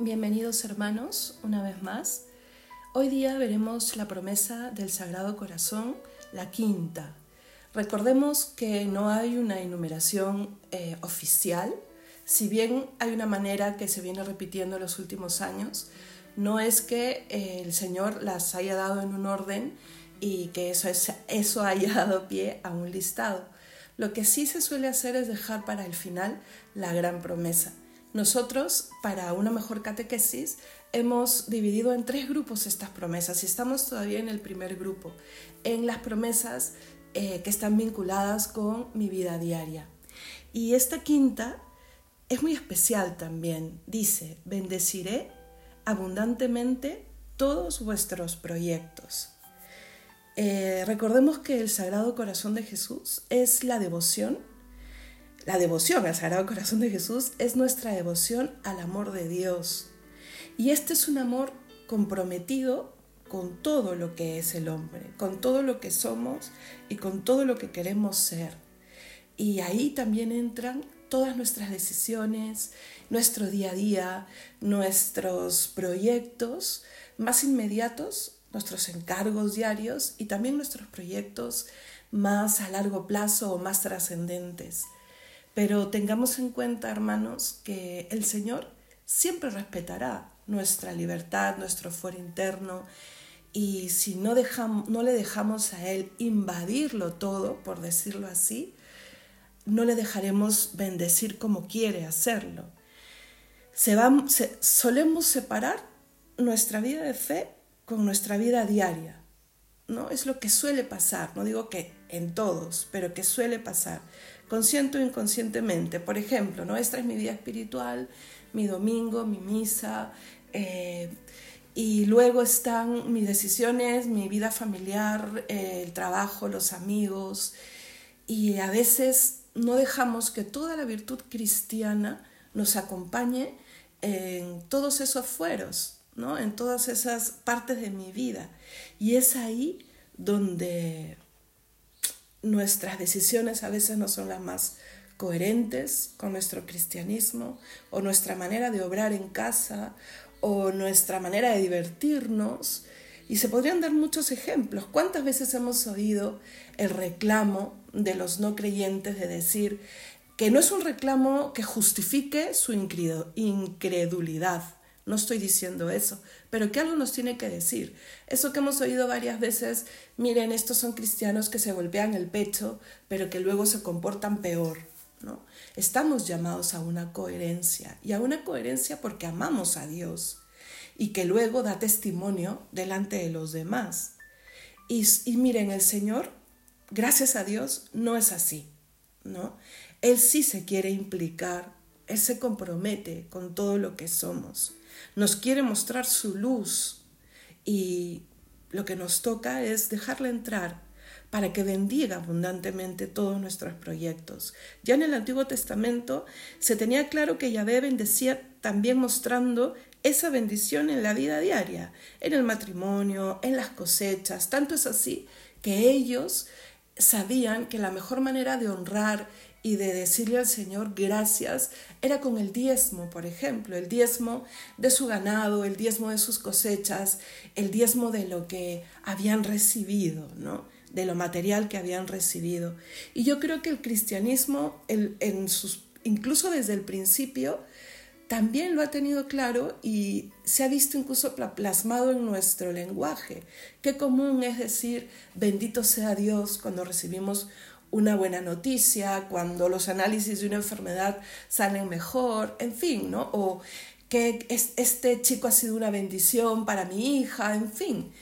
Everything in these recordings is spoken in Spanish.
Bienvenidos hermanos, una vez más. Hoy día veremos la promesa del Sagrado Corazón, la quinta. Recordemos que no hay una enumeración eh, oficial, si bien hay una manera que se viene repitiendo en los últimos años, no es que eh, el Señor las haya dado en un orden y que eso, eso haya dado pie a un listado. Lo que sí se suele hacer es dejar para el final la gran promesa. Nosotros, para una mejor catequesis, hemos dividido en tres grupos estas promesas y estamos todavía en el primer grupo, en las promesas eh, que están vinculadas con mi vida diaria. Y esta quinta es muy especial también. Dice, bendeciré abundantemente todos vuestros proyectos. Eh, recordemos que el Sagrado Corazón de Jesús es la devoción la devoción al Sagrado Corazón de Jesús es nuestra devoción al amor de Dios. Y este es un amor comprometido con todo lo que es el hombre, con todo lo que somos y con todo lo que queremos ser. Y ahí también entran todas nuestras decisiones, nuestro día a día, nuestros proyectos más inmediatos, nuestros encargos diarios y también nuestros proyectos más a largo plazo o más trascendentes. Pero tengamos en cuenta, hermanos, que el Señor siempre respetará nuestra libertad, nuestro fuero interno, y si no, dejamos, no le dejamos a Él invadirlo todo, por decirlo así, no le dejaremos bendecir como quiere hacerlo. Se solemos separar nuestra vida de fe con nuestra vida diaria. ¿no? Es lo que suele pasar, no digo que en todos, pero que suele pasar consciente o inconscientemente. Por ejemplo, ¿no? esta es mi vida espiritual, mi domingo, mi misa, eh, y luego están mis decisiones, mi vida familiar, eh, el trabajo, los amigos, y a veces no dejamos que toda la virtud cristiana nos acompañe en todos esos fueros, ¿no? en todas esas partes de mi vida. Y es ahí donde nuestras decisiones a veces no son las más coherentes con nuestro cristianismo o nuestra manera de obrar en casa o nuestra manera de divertirnos. Y se podrían dar muchos ejemplos. ¿Cuántas veces hemos oído el reclamo de los no creyentes de decir que no es un reclamo que justifique su incredulidad, no estoy diciendo eso, pero que algo nos tiene que decir. Eso que hemos oído varias veces, miren, estos son cristianos que se golpean el pecho, pero que luego se comportan peor. ¿no? Estamos llamados a una coherencia, y a una coherencia porque amamos a Dios y que luego da testimonio delante de los demás. Y, y miren, el Señor, gracias a Dios, no es así. ¿no? Él sí se quiere implicar, Él se compromete con todo lo que somos nos quiere mostrar su luz y lo que nos toca es dejarla entrar para que bendiga abundantemente todos nuestros proyectos. Ya en el Antiguo Testamento se tenía claro que Yahvé bendecía también mostrando esa bendición en la vida diaria, en el matrimonio, en las cosechas. Tanto es así que ellos sabían que la mejor manera de honrar y de decirle al Señor gracias era con el diezmo, por ejemplo, el diezmo de su ganado, el diezmo de sus cosechas, el diezmo de lo que habían recibido, ¿no? de lo material que habían recibido. Y yo creo que el cristianismo, en sus, incluso desde el principio, también lo ha tenido claro y se ha visto incluso plasmado en nuestro lenguaje. Qué común es decir, bendito sea Dios cuando recibimos una buena noticia, cuando los análisis de una enfermedad salen mejor, en fin, ¿no? O que este chico ha sido una bendición para mi hija, en fin.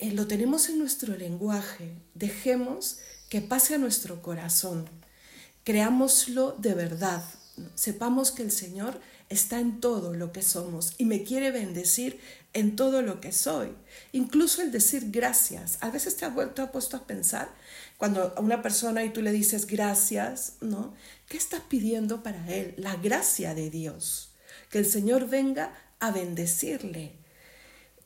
Eh, lo tenemos en nuestro lenguaje, dejemos que pase a nuestro corazón, creámoslo de verdad, sepamos que el Señor está en todo lo que somos y me quiere bendecir en todo lo que soy. Incluso el decir gracias. A veces te has vuelto a puesto a pensar cuando a una persona y tú le dices gracias, ¿no? ¿Qué estás pidiendo para él? La gracia de Dios. Que el Señor venga a bendecirle.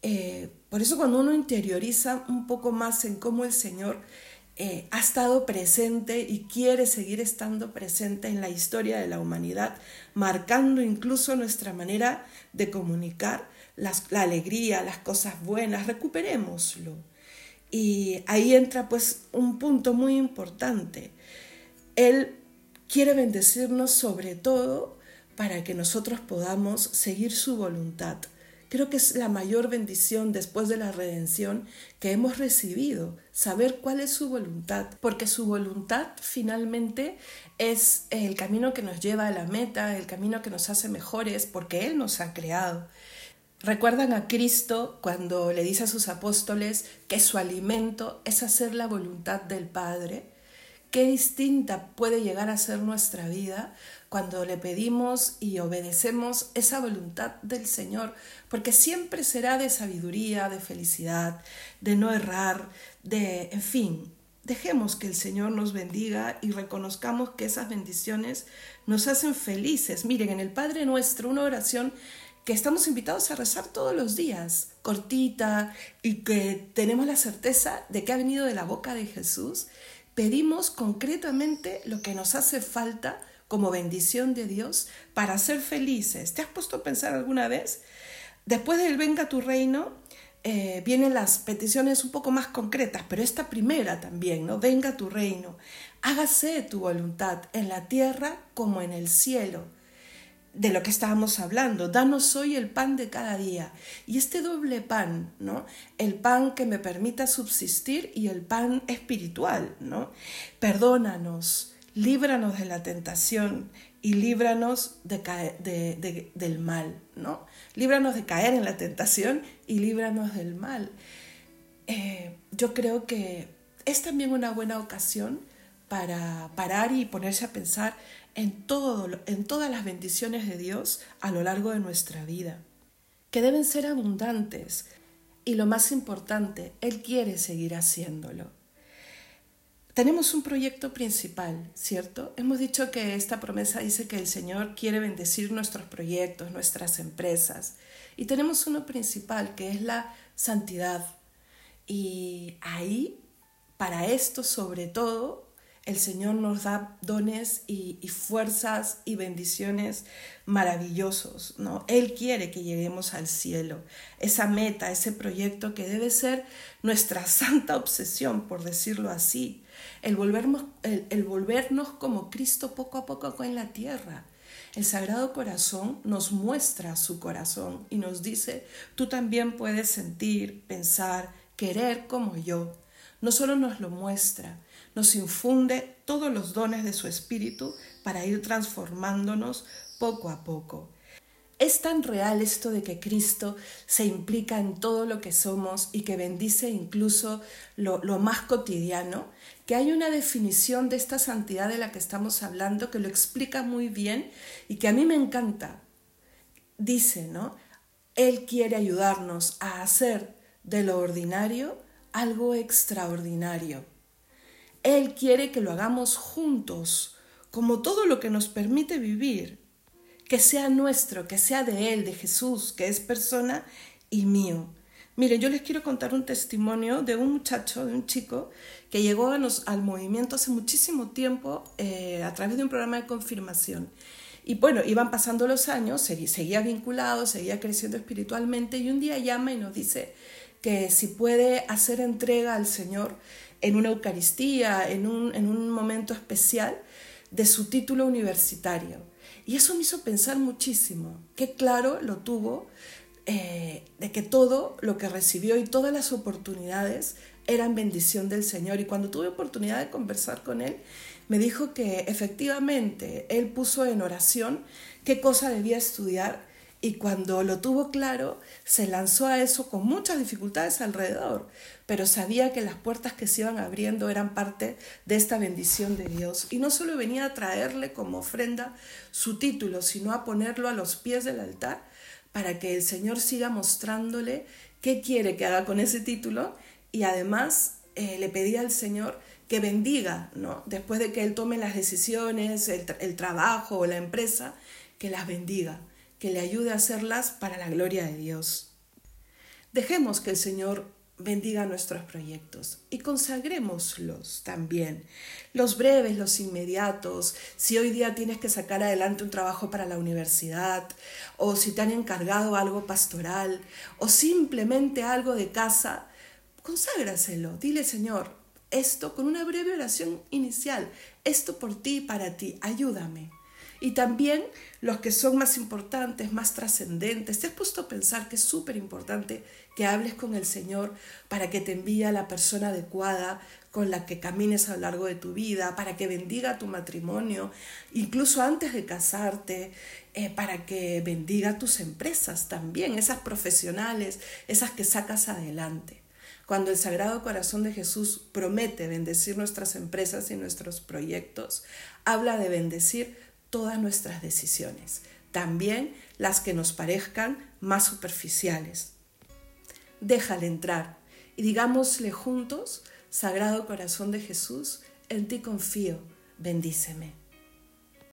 Eh, por eso cuando uno interioriza un poco más en cómo el Señor eh, ha estado presente y quiere seguir estando presente en la historia de la humanidad, marcando incluso nuestra manera de comunicar la alegría, las cosas buenas, recuperémoslo. Y ahí entra pues un punto muy importante. Él quiere bendecirnos sobre todo para que nosotros podamos seguir su voluntad. Creo que es la mayor bendición después de la redención que hemos recibido, saber cuál es su voluntad, porque su voluntad finalmente es el camino que nos lleva a la meta, el camino que nos hace mejores, porque Él nos ha creado. Recuerdan a Cristo cuando le dice a sus apóstoles que su alimento es hacer la voluntad del Padre. Qué distinta puede llegar a ser nuestra vida cuando le pedimos y obedecemos esa voluntad del Señor, porque siempre será de sabiduría, de felicidad, de no errar, de, en fin, dejemos que el Señor nos bendiga y reconozcamos que esas bendiciones nos hacen felices. Miren, en el Padre nuestro, una oración que estamos invitados a rezar todos los días, cortita, y que tenemos la certeza de que ha venido de la boca de Jesús, pedimos concretamente lo que nos hace falta como bendición de Dios para ser felices. ¿Te has puesto a pensar alguna vez? Después del venga tu reino, eh, vienen las peticiones un poco más concretas, pero esta primera también, ¿no? Venga tu reino, hágase tu voluntad en la tierra como en el cielo. De lo que estábamos hablando, danos hoy el pan de cada día. Y este doble pan, ¿no? El pan que me permita subsistir y el pan espiritual, ¿no? Perdónanos, líbranos de la tentación y líbranos de del mal, ¿no? Líbranos de caer en la tentación y líbranos del mal. Eh, yo creo que es también una buena ocasión para parar y ponerse a pensar en, todo, en todas las bendiciones de Dios a lo largo de nuestra vida, que deben ser abundantes. Y lo más importante, Él quiere seguir haciéndolo. Tenemos un proyecto principal, ¿cierto? Hemos dicho que esta promesa dice que el Señor quiere bendecir nuestros proyectos, nuestras empresas. Y tenemos uno principal, que es la santidad. Y ahí, para esto sobre todo, el Señor nos da dones y, fuerzas y bendiciones maravillosos, ¿no? Él quiere que lleguemos al cielo, esa meta, ese proyecto que debe ser nuestra santa obsesión, por decirlo así, el volvernos, el volvernos como Cristo poco a poco en la tierra. El Sagrado Corazón nos muestra su corazón y nos dice, tú también puedes sentir, pensar, querer como yo. No solo nos lo muestra, nos infunde todos los dones de su espíritu para ir transformándonos poco a poco. Es tan real esto de que Cristo se implica en todo lo que somos y que bendice incluso lo, más cotidiano, que hay una definición de esta santidad de la que estamos hablando que lo explica muy bien y que a mí me encanta. Dice, ¿no? Él quiere ayudarnos a hacer de lo ordinario algo extraordinario. Él quiere que lo hagamos juntos, como todo lo que nos permite vivir, que sea nuestro, que sea de Él, de Jesús, que es persona y mío. Miren, yo les quiero contar un testimonio de un muchacho, de un chico, que llegó al movimiento hace muchísimo tiempo eh, a través de un programa de confirmación. Y bueno, iban pasando los años, seguía vinculado, seguía creciendo espiritualmente y un día llama y nos dice que si puede hacer entrega al Señor en una Eucaristía, en un, momento especial, de su título universitario. Y eso me hizo pensar muchísimo, qué claro lo tuvo eh, de que todo lo que recibió y todas las oportunidades eran bendición del Señor. Y cuando tuve oportunidad de conversar con él, me dijo que efectivamente él puso en oración qué cosa debía estudiar y cuando lo tuvo claro, se lanzó a eso con muchas dificultades alrededor, pero sabía que las puertas que se iban abriendo eran parte de esta bendición de Dios. Y no solo venía a traerle como ofrenda su título, sino a ponerlo a los pies del altar para que el Señor siga mostrándole qué quiere que haga con ese título y además eh, le pedía al Señor que bendiga, ¿no? Después de que Él tome las decisiones, el, el trabajo o la empresa, que las bendiga que le ayude a hacerlas para la gloria de Dios. Dejemos que el Señor bendiga nuestros proyectos y consagrémoslos también. Los breves, los inmediatos, si hoy día tienes que sacar adelante un trabajo para la universidad, o si te han encargado algo pastoral, o simplemente algo de casa, conságraselo. Dile, Señor, esto con una breve oración inicial, esto por ti y para ti, ayúdame. Y también los que son más importantes, más trascendentes. Te has puesto a pensar que es súper importante que hables con el Señor para que te envíe a la persona adecuada con la que camines a lo largo de tu vida, para que bendiga tu matrimonio, incluso antes de casarte, eh, para que bendiga tus empresas también, esas profesionales, esas que sacas adelante. Cuando el Sagrado Corazón de Jesús promete bendecir nuestras empresas y nuestros proyectos, habla de bendecir todas nuestras decisiones, también las que nos parezcan más superficiales. Déjale entrar y digámosle juntos, Sagrado Corazón de Jesús, en ti confío, bendíceme.